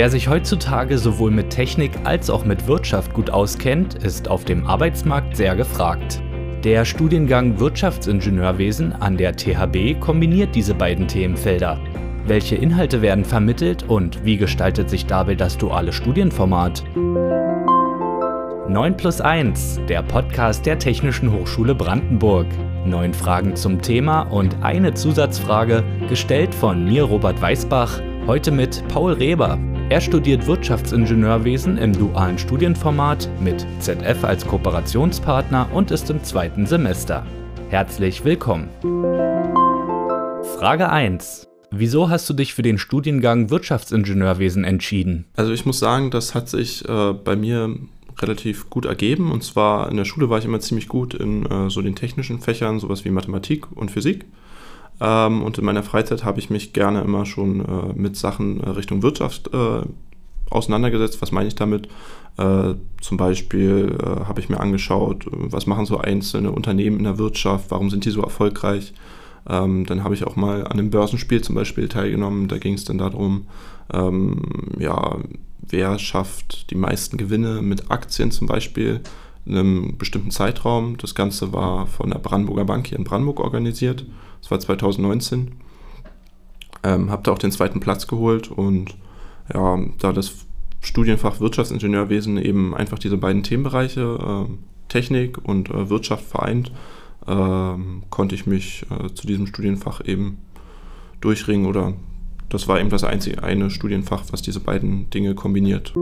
Wer sich heutzutage sowohl mit Technik als auch mit Wirtschaft gut auskennt, ist auf dem Arbeitsmarkt sehr gefragt. Der Studiengang Wirtschaftsingenieurwesen an der THB kombiniert diese beiden Themenfelder. Welche Inhalte werden vermittelt und wie gestaltet sich dabei das duale Studienformat? 9 plus 1, der Podcast der Technischen Hochschule Brandenburg. Neun Fragen zum Thema und eine Zusatzfrage, gestellt von mir, Robert Weißbach, heute mit Paul Reber. Er studiert Wirtschaftsingenieurwesen im dualen Studienformat mit ZF als Kooperationspartner und ist im zweiten Semester. Herzlich willkommen. Frage 1. Wieso hast du dich für den Studiengang Wirtschaftsingenieurwesen entschieden? Also ich muss sagen, das hat sich äh, bei mir relativ gut ergeben. Und zwar in der Schule war ich immer ziemlich gut in äh, so den technischen Fächern, sowas wie Mathematik und Physik. Ähm, und in meiner Freizeit habe ich mich gerne immer schon äh, mit Sachen äh, Richtung Wirtschaft äh, auseinandergesetzt. Was meine ich damit? Äh, zum Beispiel habe ich mir angeschaut, was machen so einzelne Unternehmen in der Wirtschaft, warum sind die so erfolgreich? Ähm, dann habe ich auch mal an einem Börsenspiel zum Beispiel teilgenommen. Da ging es dann darum, ähm, ja, wer schafft die meisten Gewinne mit Aktien zum Beispiel einem bestimmten Zeitraum. Das Ganze war von der Brandenburger Bank hier in Brandenburg organisiert. Das war 2019. Ähm, habe da auch den zweiten Platz geholt und ja, da das Studienfach Wirtschaftsingenieurwesen eben einfach diese beiden Themenbereiche, äh, Technik und äh, Wirtschaft vereint, äh, konnte ich mich äh, zu diesem Studienfach eben durchringen oder das war eben das einzige eine Studienfach, was diese beiden Dinge kombiniert.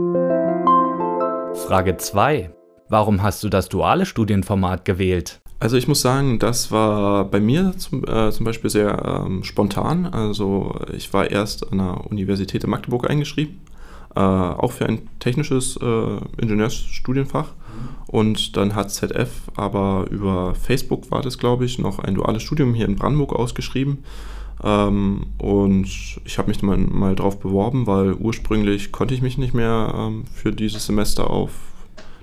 Frage 2. Warum hast du das duale Studienformat gewählt? Also ich muss sagen, das war bei mir zum, äh, zum Beispiel sehr ähm, spontan. Also ich war erst an der Universität in Magdeburg eingeschrieben, äh, auch für ein technisches äh, Ingenieursstudienfach. Und dann hat ZF aber über Facebook war das, glaube ich, noch ein duales Studium hier in Brandenburg ausgeschrieben. Ähm, und ich habe mich mal, mal drauf beworben, weil ursprünglich konnte ich mich nicht mehr ähm, für dieses Semester auf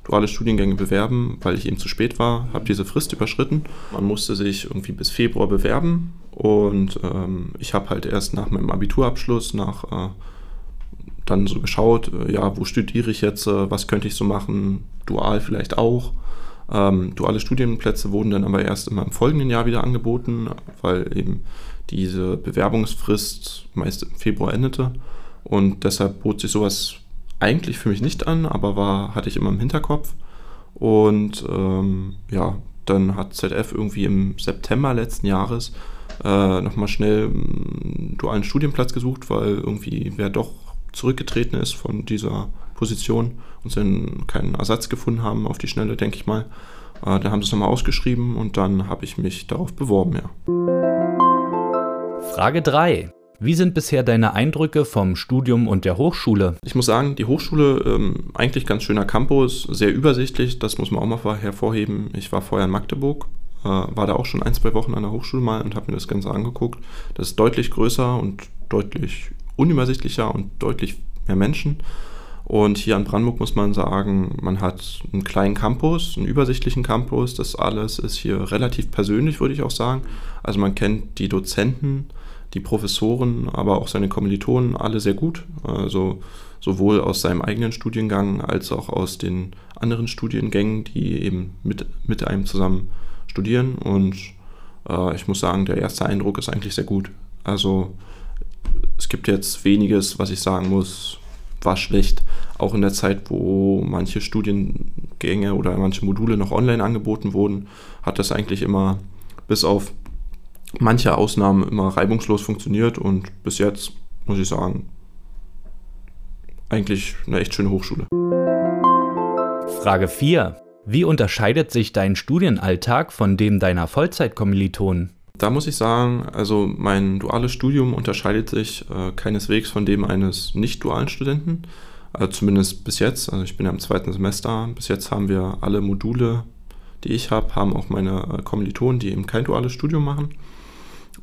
duale Studiengänge bewerben, weil ich eben zu spät war, habe diese Frist überschritten. Man musste sich irgendwie bis Februar bewerben und ähm, ich habe halt erst nach meinem Abiturabschluss, nach äh, dann so geschaut, äh, ja, wo studiere ich jetzt, äh, was könnte ich so machen, dual vielleicht auch. Ähm, duale Studienplätze wurden dann aber erst immer im folgenden Jahr wieder angeboten, weil eben diese Bewerbungsfrist meist im Februar endete. Und deshalb bot sich sowas eigentlich für mich nicht an, aber war, hatte ich immer im Hinterkopf. Und ähm, ja, dann hat ZF irgendwie im September letzten Jahres äh, nochmal schnell einen dualen Studienplatz gesucht, weil irgendwie wer doch zurückgetreten ist von dieser Position und dann keinen Ersatz gefunden haben auf die Schnelle, denke ich mal. Äh, dann haben sie es nochmal ausgeschrieben und dann habe ich mich darauf beworben, ja. Frage 3. Wie sind bisher deine Eindrücke vom Studium und der Hochschule? Ich muss sagen, die Hochschule, ähm, eigentlich ganz schöner Campus, sehr übersichtlich, das muss man auch mal hervorheben. Ich war vorher in Magdeburg, äh, war da auch schon ein, zwei Wochen an der Hochschule mal und habe mir das Ganze angeguckt. Das ist deutlich größer und deutlich unübersichtlicher und deutlich mehr Menschen. Und hier an Brandenburg muss man sagen, man hat einen kleinen Campus, einen übersichtlichen Campus. Das alles ist hier relativ persönlich, würde ich auch sagen. Also man kennt die Dozenten, die Professoren, aber auch seine Kommilitonen alle sehr gut. Also sowohl aus seinem eigenen Studiengang als auch aus den anderen Studiengängen, die eben mit, mit einem zusammen studieren. Und äh, ich muss sagen, der erste Eindruck ist eigentlich sehr gut. Also es gibt jetzt weniges, was ich sagen muss, war schlecht. Auch in der Zeit, wo manche Studiengänge oder manche Module noch online angeboten wurden, hat das eigentlich immer bis auf manche Ausnahmen immer reibungslos funktioniert und bis jetzt muss ich sagen, eigentlich eine echt schöne Hochschule. Frage 4. Wie unterscheidet sich dein Studienalltag von dem deiner Vollzeitkommilitonen? Da muss ich sagen, also mein duales Studium unterscheidet sich äh, keineswegs von dem eines nicht dualen Studenten. Also zumindest bis jetzt. Also ich bin ja im zweiten Semester. Bis jetzt haben wir alle Module, die ich habe, haben auch meine äh, Kommilitonen, die eben kein duales Studium machen.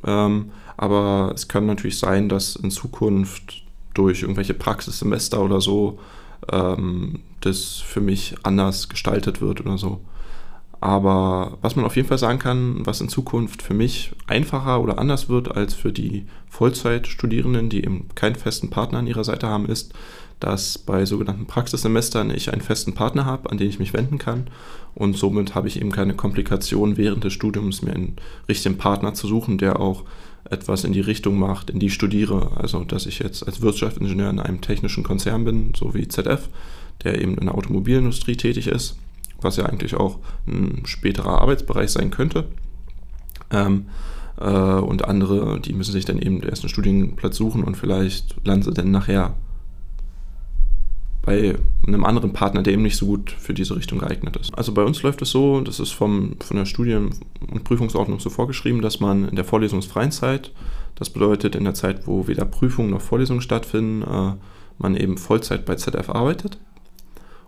Ähm, aber es kann natürlich sein, dass in Zukunft durch irgendwelche Praxissemester oder so ähm, das für mich anders gestaltet wird oder so. Aber was man auf jeden Fall sagen kann, was in Zukunft für mich einfacher oder anders wird als für die Vollzeitstudierenden, die eben keinen festen Partner an ihrer Seite haben, ist, dass bei sogenannten Praxissemestern ich einen festen Partner habe, an den ich mich wenden kann. Und somit habe ich eben keine Komplikation während des Studiums, mir einen richtigen Partner zu suchen, der auch etwas in die Richtung macht, in die ich studiere. Also, dass ich jetzt als Wirtschaftsingenieur in einem technischen Konzern bin, so wie ZF, der eben in der Automobilindustrie tätig ist, was ja eigentlich auch ein späterer Arbeitsbereich sein könnte. Ähm, äh, und andere, die müssen sich dann eben erst einen Studienplatz suchen und vielleicht landen sie dann nachher bei einem anderen Partner, der eben nicht so gut für diese Richtung geeignet ist. Also bei uns läuft es so, das ist vom, von der Studien- und Prüfungsordnung so vorgeschrieben, dass man in der vorlesungsfreien Zeit, das bedeutet in der Zeit, wo weder Prüfungen noch Vorlesungen stattfinden, äh, man eben Vollzeit bei ZF arbeitet.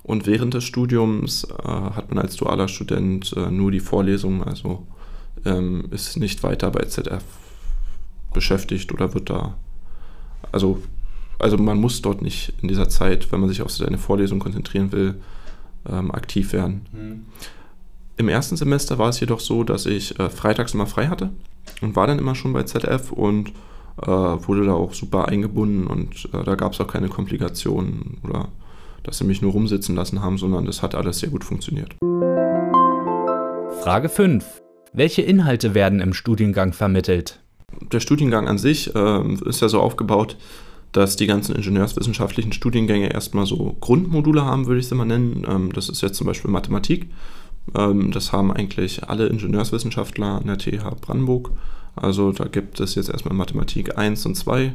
Und während des Studiums äh, hat man als dualer Student äh, nur die Vorlesungen, also ähm, ist nicht weiter bei ZF beschäftigt oder wird da, also also man muss dort nicht in dieser Zeit, wenn man sich auf seine Vorlesung konzentrieren will, ähm, aktiv werden. Mhm. Im ersten Semester war es jedoch so, dass ich äh, freitags immer frei hatte und war dann immer schon bei ZF und äh, wurde da auch super eingebunden und äh, da gab es auch keine Komplikationen oder dass sie mich nur rumsitzen lassen haben, sondern das hat alles sehr gut funktioniert. Frage 5. Welche Inhalte werden im Studiengang vermittelt? Der Studiengang an sich äh, ist ja so aufgebaut, dass die ganzen ingenieurswissenschaftlichen Studiengänge erstmal so Grundmodule haben, würde ich sie mal nennen. Ähm, das ist jetzt zum Beispiel Mathematik. Ähm, das haben eigentlich alle Ingenieurswissenschaftler an der TH Brandenburg. Also da gibt es jetzt erstmal Mathematik 1 und 2.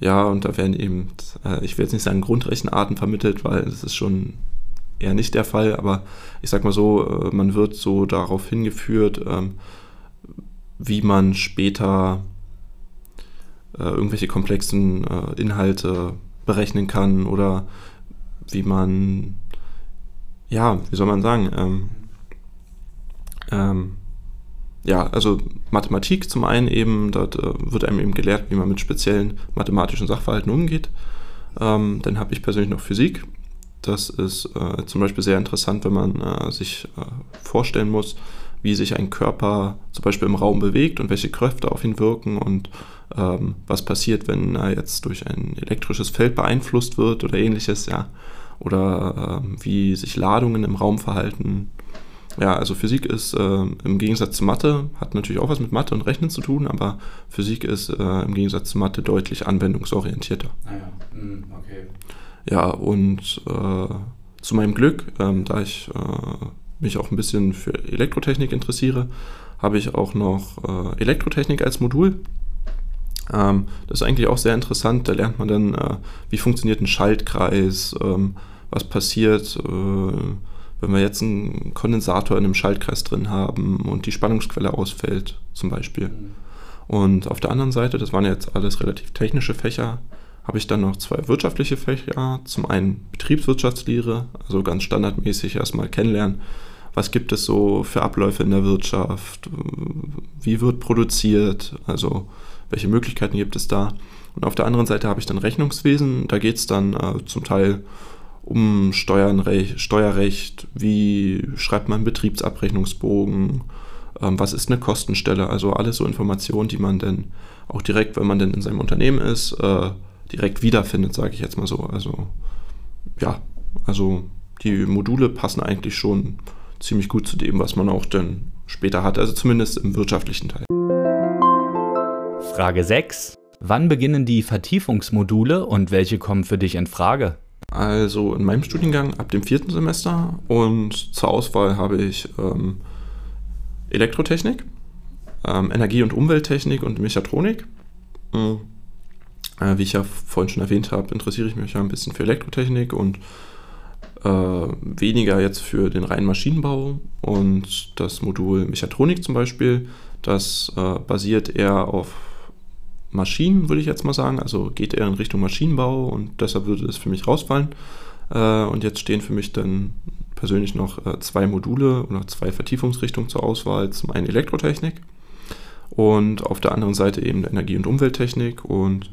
Ja, und da werden eben, äh, ich will jetzt nicht sagen Grundrechenarten vermittelt, weil das ist schon eher nicht der Fall, aber ich sag mal so, äh, man wird so darauf hingeführt, ähm, wie man später äh, irgendwelche komplexen äh, Inhalte berechnen kann oder wie man, ja, wie soll man sagen, ähm, ähm, ja, also Mathematik zum einen eben, dort äh, wird einem eben gelehrt, wie man mit speziellen mathematischen Sachverhalten umgeht. Ähm, dann habe ich persönlich noch Physik. Das ist äh, zum Beispiel sehr interessant, wenn man äh, sich äh, vorstellen muss, wie sich ein Körper zum Beispiel im Raum bewegt und welche Kräfte auf ihn wirken und ähm, was passiert, wenn er jetzt durch ein elektrisches Feld beeinflusst wird oder ähnliches, ja. Oder ähm, wie sich Ladungen im Raum verhalten. Ja, also Physik ist äh, im Gegensatz zu Mathe, hat natürlich auch was mit Mathe und Rechnen zu tun, aber Physik ist äh, im Gegensatz zu Mathe deutlich anwendungsorientierter. Ah ja, hm, okay. Ja, und äh, zu meinem Glück, ähm, da ich äh, mich auch ein bisschen für Elektrotechnik interessiere, habe ich auch noch äh, Elektrotechnik als Modul. Ähm, das ist eigentlich auch sehr interessant. Da lernt man dann, äh, wie funktioniert ein Schaltkreis, ähm, was passiert, wenn wir jetzt einen Kondensator in einem Schaltkreis drin haben und die Spannungsquelle ausfällt, zum Beispiel. Mhm. Und auf der anderen Seite, das waren jetzt alles relativ technische Fächer, habe ich dann noch zwei wirtschaftliche Fächer. Zum einen Betriebswirtschaftslehre, also ganz standardmäßig erstmal kennenlernen, was gibt es so für Abläufe in der Wirtschaft, wie wird produziert, also welche Möglichkeiten gibt es da. Und auf der anderen Seite habe ich dann Rechnungswesen, da geht es dann äh, zum Teil um Steuernrecht, Steuerrecht, wie schreibt man Betriebsabrechnungsbogen, ähm, was ist eine Kostenstelle, also alles so Informationen, die man dann auch direkt, wenn man dann in seinem Unternehmen ist, äh, direkt wiederfindet, sage ich jetzt mal so. Also ja, also die Module passen eigentlich schon ziemlich gut zu dem, was man auch dann später hat, also zumindest im wirtschaftlichen Teil. Frage 6. Wann beginnen die Vertiefungsmodule und welche kommen für dich in Frage? Also in meinem Studiengang ab dem vierten Semester und zur Auswahl habe ich ähm, Elektrotechnik, ähm, Energie- und Umwelttechnik und Mechatronik. Mhm. Äh, wie ich ja vorhin schon erwähnt habe, interessiere ich mich ja ein bisschen für Elektrotechnik und äh, weniger jetzt für den reinen Maschinenbau und das Modul Mechatronik zum Beispiel, das äh, basiert eher auf Maschinen, würde ich jetzt mal sagen, also geht eher in Richtung Maschinenbau und deshalb würde es für mich rausfallen. Äh, und jetzt stehen für mich dann persönlich noch äh, zwei Module oder zwei Vertiefungsrichtungen zur Auswahl. Zum einen Elektrotechnik und auf der anderen Seite eben Energie- und Umwelttechnik und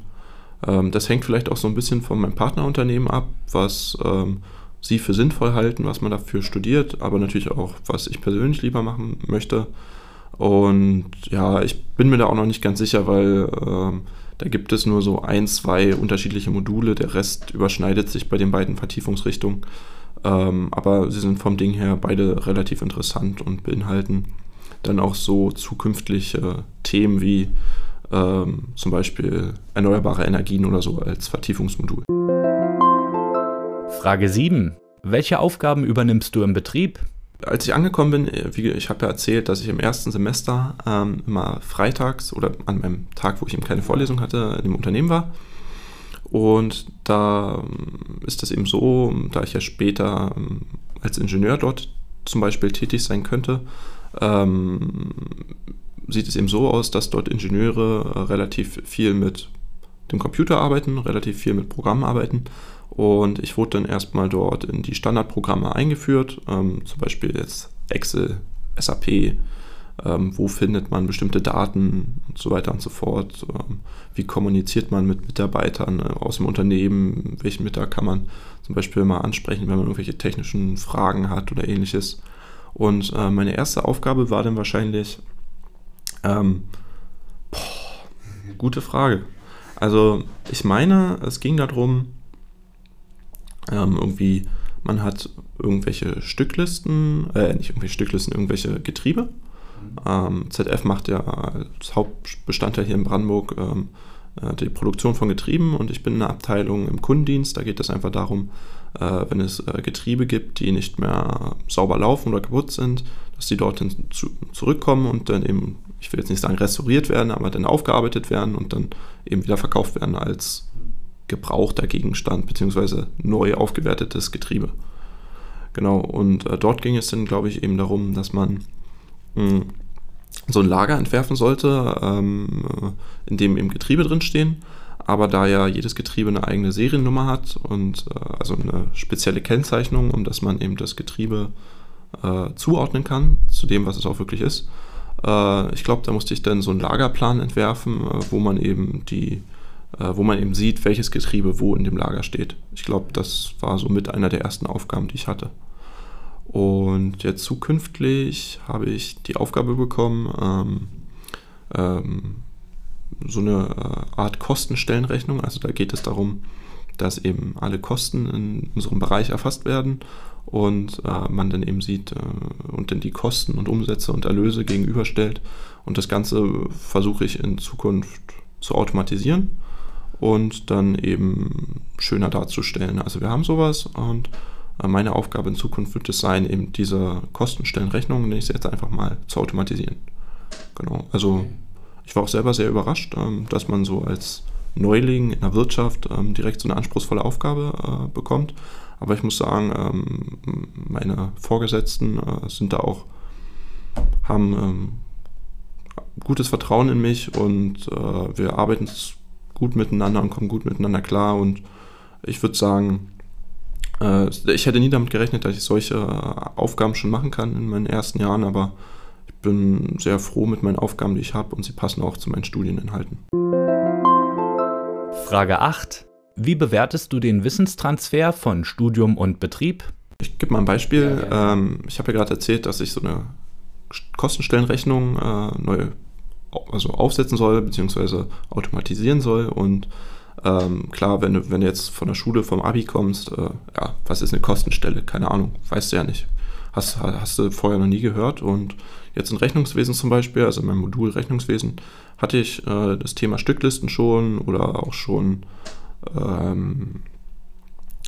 ähm, das hängt vielleicht auch so ein bisschen von meinem Partnerunternehmen ab, was ähm, sie für sinnvoll halten, was man dafür studiert, aber natürlich auch, was ich persönlich lieber machen möchte. Und ja, ich bin mir da auch noch nicht ganz sicher, weil ähm, da gibt es nur so ein, zwei unterschiedliche Module. Der Rest überschneidet sich bei den beiden Vertiefungsrichtungen. Ähm, aber sie sind vom Ding her beide relativ interessant und beinhalten dann auch so zukünftige Themen wie ähm, zum Beispiel erneuerbare Energien oder so als Vertiefungsmodul. Frage 7. Welche Aufgaben übernimmst du im Betrieb? Als ich angekommen bin, äh, wie ich habe ja erzählt, dass ich im ersten Semester ähm, immer freitags oder an meinem Tag, wo ich eben keine Vorlesung hatte, in dem Unternehmen war. Und da ähm, ist es eben so, da ich ja später ähm, als Ingenieur dort zum Beispiel tätig sein könnte, ähm, sieht es eben so aus, dass dort Ingenieure äh, relativ viel mit dem Computer arbeiten, relativ viel mit Programmen arbeiten. Und ich wurde dann erstmal dort in die Standardprogramme eingeführt, ähm, zum Beispiel jetzt Excel, SAP, ähm, wo findet man bestimmte Daten und so weiter und so fort. Ähm, wie kommuniziert man mit Mitarbeitern äh, aus dem Unternehmen, welchen Mitarbeiter kann man zum Beispiel mal ansprechen, wenn man irgendwelche technischen Fragen hat oder ähnliches. Und äh, meine erste Aufgabe war dann wahrscheinlich, ähm, boah, gute Frage. Also ich meine, es ging darum, ähm, irgendwie, man hat irgendwelche Stücklisten, äh, nicht irgendwelche Stücklisten, irgendwelche Getriebe. Mhm. Ähm, ZF macht ja als Hauptbestandteil hier in Brandenburg ähm, äh, die Produktion von Getrieben und ich bin in einer Abteilung im Kundendienst. Da geht es einfach darum, äh, wenn es äh, Getriebe gibt, die nicht mehr sauber laufen oder kaputt sind, dass die dorthin zu, zurückkommen und dann eben, ich will jetzt nicht sagen restauriert werden, aber dann aufgearbeitet werden und dann eben wieder verkauft werden als gebrauchter Gegenstand beziehungsweise neu aufgewertetes Getriebe. Genau, und äh, dort ging es dann, glaube ich, eben darum, dass man mh, hm, so ein Lager entwerfen sollte, ähm, in dem eben Getriebe drinstehen. Aber da ja jedes Getriebe eine eigene Seriennummer hat und äh, also eine spezielle Kennzeichnung, um dass man eben das Getriebe äh, zuordnen kann zu dem, was es auch wirklich ist. Äh, ich glaube, da musste ich dann so einen Lagerplan entwerfen, äh, wo man eben die äh, wo man eben sieht, welches Getriebe wo in dem Lager steht. Ich glaube, das war so mit einer der ersten Aufgaben, die ich hatte. Und jetzt zukünftig habe ich die Aufgabe bekommen, ähm, ähm, so eine äh, Art Kostenstellenrechnung. Also da geht es darum, dass eben alle Kosten in unserem Bereich erfasst werden und äh, man dann eben sieht äh, und dann die Kosten und Umsätze und Erlöse gegenüberstellt. Und das Ganze versuche ich in Zukunft zu automatisieren und dann eben schöner darzustellen. Also wir haben sowas und meine Aufgabe in Zukunft wird es sein, eben diese Kostenstellenrechnung, nenne ich jetzt einfach mal, zu automatisieren. Genau. Also ich war auch selber sehr überrascht, ähm, dass man so als Neuling in der Wirtschaft ähm, direkt so eine anspruchsvolle Aufgabe äh, bekommt. Aber ich muss sagen, ähm, meine Vorgesetzten äh, sind da auch, haben gutes Vertrauen in mich und wir arbeiten gut miteinander und kommen gut miteinander klar. Und ich würde sagen, äh, ich hätte nie damit gerechnet, dass ich solche Aufgaben schon machen kann in meinen ersten Jahren, aber ich bin sehr froh mit meinen Aufgaben, die ich habe und sie passen auch zu meinen Studieninhalten. Frage 8. Wie bewertest du den Wissenstransfer von Studium und Betrieb? Ich gebe mal ein Beispiel. Ja, ähm, ich habe ja gerade erzählt, dass ich so eine Kostenstellenrechnung äh, neu also aufsetzen soll, beziehungsweise automatisieren soll. Und ähm, klar, wenn du, wenn du jetzt von der Schule, vom Abi kommst, äh, ja, was ist eine Kostenstelle? Keine Ahnung, weißt du ja nicht. Hast, hast du vorher noch nie gehört. Und jetzt in Rechnungswesen zum Beispiel, also in meinem Modul Rechnungswesen, hatte ich äh, das Thema Stücklisten schon oder auch schon, ähm,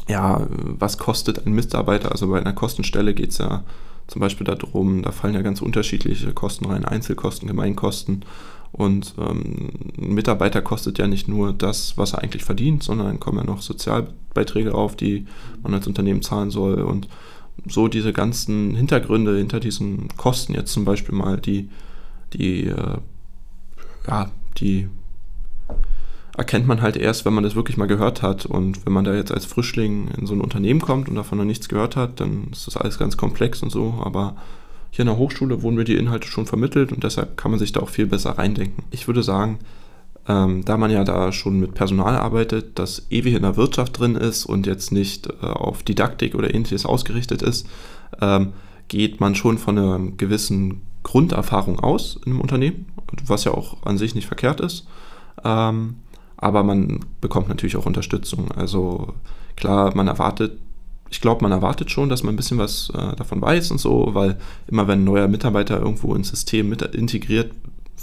ja, was kostet ein Mitarbeiter? Also bei einer Kostenstelle geht es ja zum Beispiel darum, da fallen ja ganz unterschiedliche Kosten rein, Einzelkosten, Gemeinkosten. Und ähm, ein Mitarbeiter kostet ja nicht nur das, was er eigentlich verdient, sondern dann kommen ja noch Sozialbeiträge auf, die man als Unternehmen zahlen soll. Und so diese ganzen Hintergründe hinter diesen Kosten, jetzt zum Beispiel mal die, die, äh, ja, die erkennt man halt erst, wenn man das wirklich mal gehört hat. Und wenn man da jetzt als Frischling in so ein Unternehmen kommt und davon noch nichts gehört hat, dann ist das alles ganz komplex und so. Aber hier in der Hochschule wurden mir die Inhalte schon vermittelt und deshalb kann man sich da auch viel besser reindenken. Ich würde sagen, Ähm, da man ja da schon mit Personal arbeitet, das ewig in der Wirtschaft drin ist und jetzt nicht äh, auf Didaktik oder ähnliches ausgerichtet ist, ähm, geht man schon von einer gewissen Grunderfahrung aus in einem Unternehmen, was ja auch an sich nicht verkehrt ist. Ähm, aber man bekommt natürlich auch Unterstützung. Also klar, man erwartet, ich glaube, man erwartet schon, dass man ein bisschen was äh, davon weiß und so, weil immer wenn ein neuer Mitarbeiter irgendwo ins System mit integriert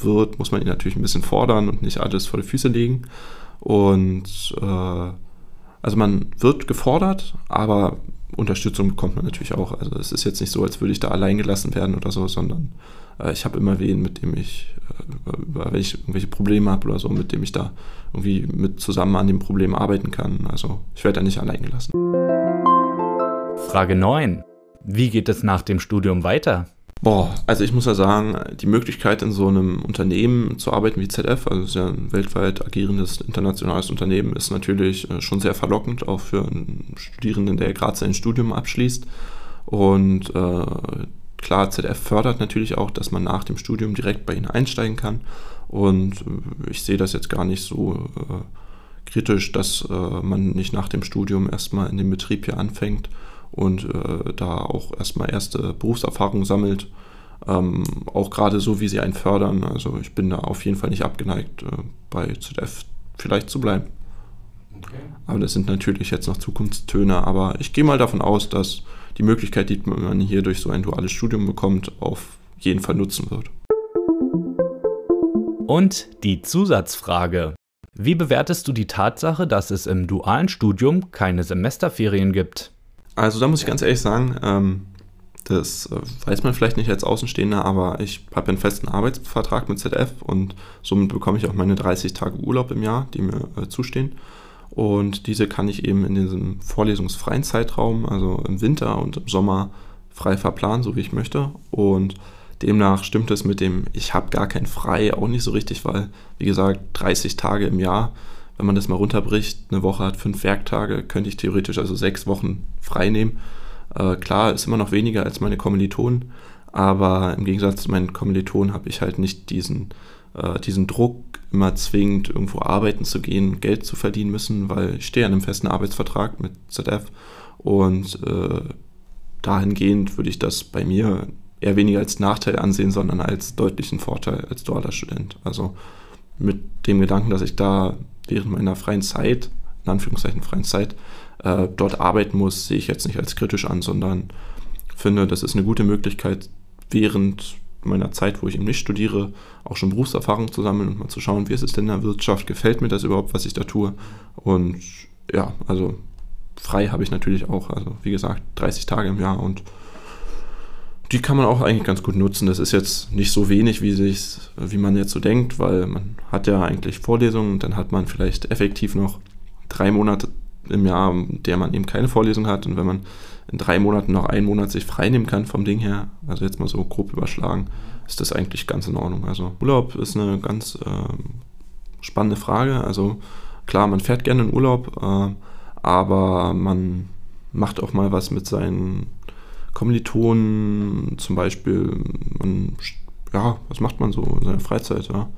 wird, muss man ihn natürlich ein bisschen fordern und nicht alles vor die Füße legen. Und äh, also man wird gefordert, aber Unterstützung bekommt man natürlich auch. Also es ist jetzt nicht so, als würde ich da allein gelassen werden oder so, sondern äh, ich habe immer wen, mit dem ich, äh, wenn ich irgendwelche Probleme habe oder so, mit dem ich da irgendwie mit zusammen an dem Problem arbeiten kann. Also ich werde da nicht allein gelassen. Frage 9. Wie geht es nach dem Studium weiter? Boah, also ich muss ja sagen, die Möglichkeit in so einem Unternehmen zu arbeiten wie ZF, also ist ja ein weltweit agierendes internationales Unternehmen, ist natürlich äh, schon sehr verlockend, auch für einen Studierenden, der gerade sein Studium abschließt. Und äh, klar, ZF fördert natürlich auch, dass man nach dem Studium direkt bei ihnen einsteigen kann. Und äh, ich sehe das jetzt gar nicht so äh, kritisch, dass äh, man nicht nach dem Studium erstmal in dem Betrieb hier anfängt und äh, da auch erstmal erste Berufserfahrung sammelt. Ähm, auch gerade so, wie sie einen fördern. Also ich bin da auf jeden Fall nicht abgeneigt, äh, bei ZF vielleicht zu bleiben. Okay. Aber das sind natürlich jetzt noch Zukunftstöne, aber ich gehe mal davon aus, dass die Möglichkeit, die man hier durch so ein duales Studium bekommt, auf jeden Fall nutzen wird. Und die Zusatzfrage. Wie bewertest du die Tatsache, dass es im dualen Studium keine Semesterferien gibt? Also da muss ich ganz ehrlich sagen, ähm, das äh, weiß man vielleicht nicht als Außenstehender, aber ich habe einen festen Arbeitsvertrag mit ZF und somit bekomme ich auch meine 30 Tage Urlaub im Jahr, die mir äh, zustehen. Und diese kann ich eben in diesem vorlesungsfreien Zeitraum, also im Winter und im Sommer, frei verplanen, so wie ich möchte. Und demnach stimmt es mit dem, ich habe gar kein Frei auch nicht so richtig, weil, wie gesagt, 30 Tage im Jahr wenn man das mal runterbricht, eine Woche hat fünf Werktage, könnte ich theoretisch also sechs Wochen frei nehmen. Äh, klar, ist immer noch weniger als meine Kommilitonen, aber im Gegensatz zu meinen Kommilitonen habe ich halt nicht diesen, äh, diesen Druck, immer zwingend irgendwo arbeiten zu gehen, Geld zu verdienen müssen, weil ich stehe an einem festen Arbeitsvertrag mit ZF und äh, dahingehend würde ich das bei mir eher weniger als Nachteil ansehen, sondern als deutlichen Vorteil als dualer Student. Also mit dem Gedanken, dass ich da während meiner freien Zeit, in Anführungszeichen freien Zeit, äh, dort arbeiten muss, sehe ich jetzt nicht als kritisch an, sondern finde, das ist eine gute Möglichkeit, während meiner Zeit, wo ich eben nicht studiere, auch schon Berufserfahrung zu sammeln und mal zu schauen, wie ist es denn in der Wirtschaft, gefällt mir das überhaupt, was ich da tue. Und ja, also frei habe ich natürlich auch, also wie gesagt, 30 Tage im Jahr und die kann man auch eigentlich ganz gut nutzen. Das ist jetzt nicht so wenig, wie, sich's, wie man jetzt so denkt, weil man hat ja eigentlich Vorlesungen und dann hat man vielleicht effektiv noch drei Monate im Jahr, in der man eben keine Vorlesung hat. Und wenn man in drei Monaten noch einen Monat sich freinehmen kann vom Ding her, also jetzt mal so grob überschlagen, ist das eigentlich ganz in Ordnung. Also Urlaub ist eine ganz äh, spannende Frage. Also klar, man fährt gerne in Urlaub, äh, aber man macht auch mal was mit seinen Kommilitonen zum Beispiel, man, ja, was macht man so in seiner Freizeit? Ja?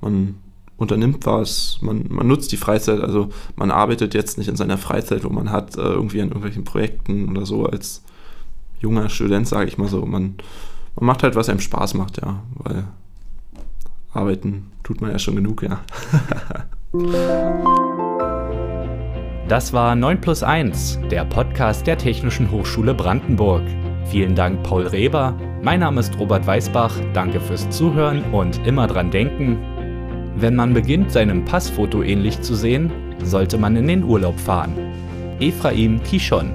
Man unternimmt was, man, man nutzt die Freizeit, also man arbeitet jetzt nicht in seiner Freizeit, wo man hat, äh, irgendwie an irgendwelchen Projekten oder so als junger Student, sage ich mal so. Man, man macht halt, was einem Spaß macht, ja, weil arbeiten tut man ja schon genug, ja. Das war 9 plus 1, der Podcast der Technischen Hochschule Brandenburg. Vielen Dank, Paul Reber. Mein Name ist Robert Weißbach. Danke fürs Zuhören und immer dran denken. Wenn man beginnt, seinem Passfoto ähnlich zu sehen, sollte man in den Urlaub fahren. Ephraim Kishon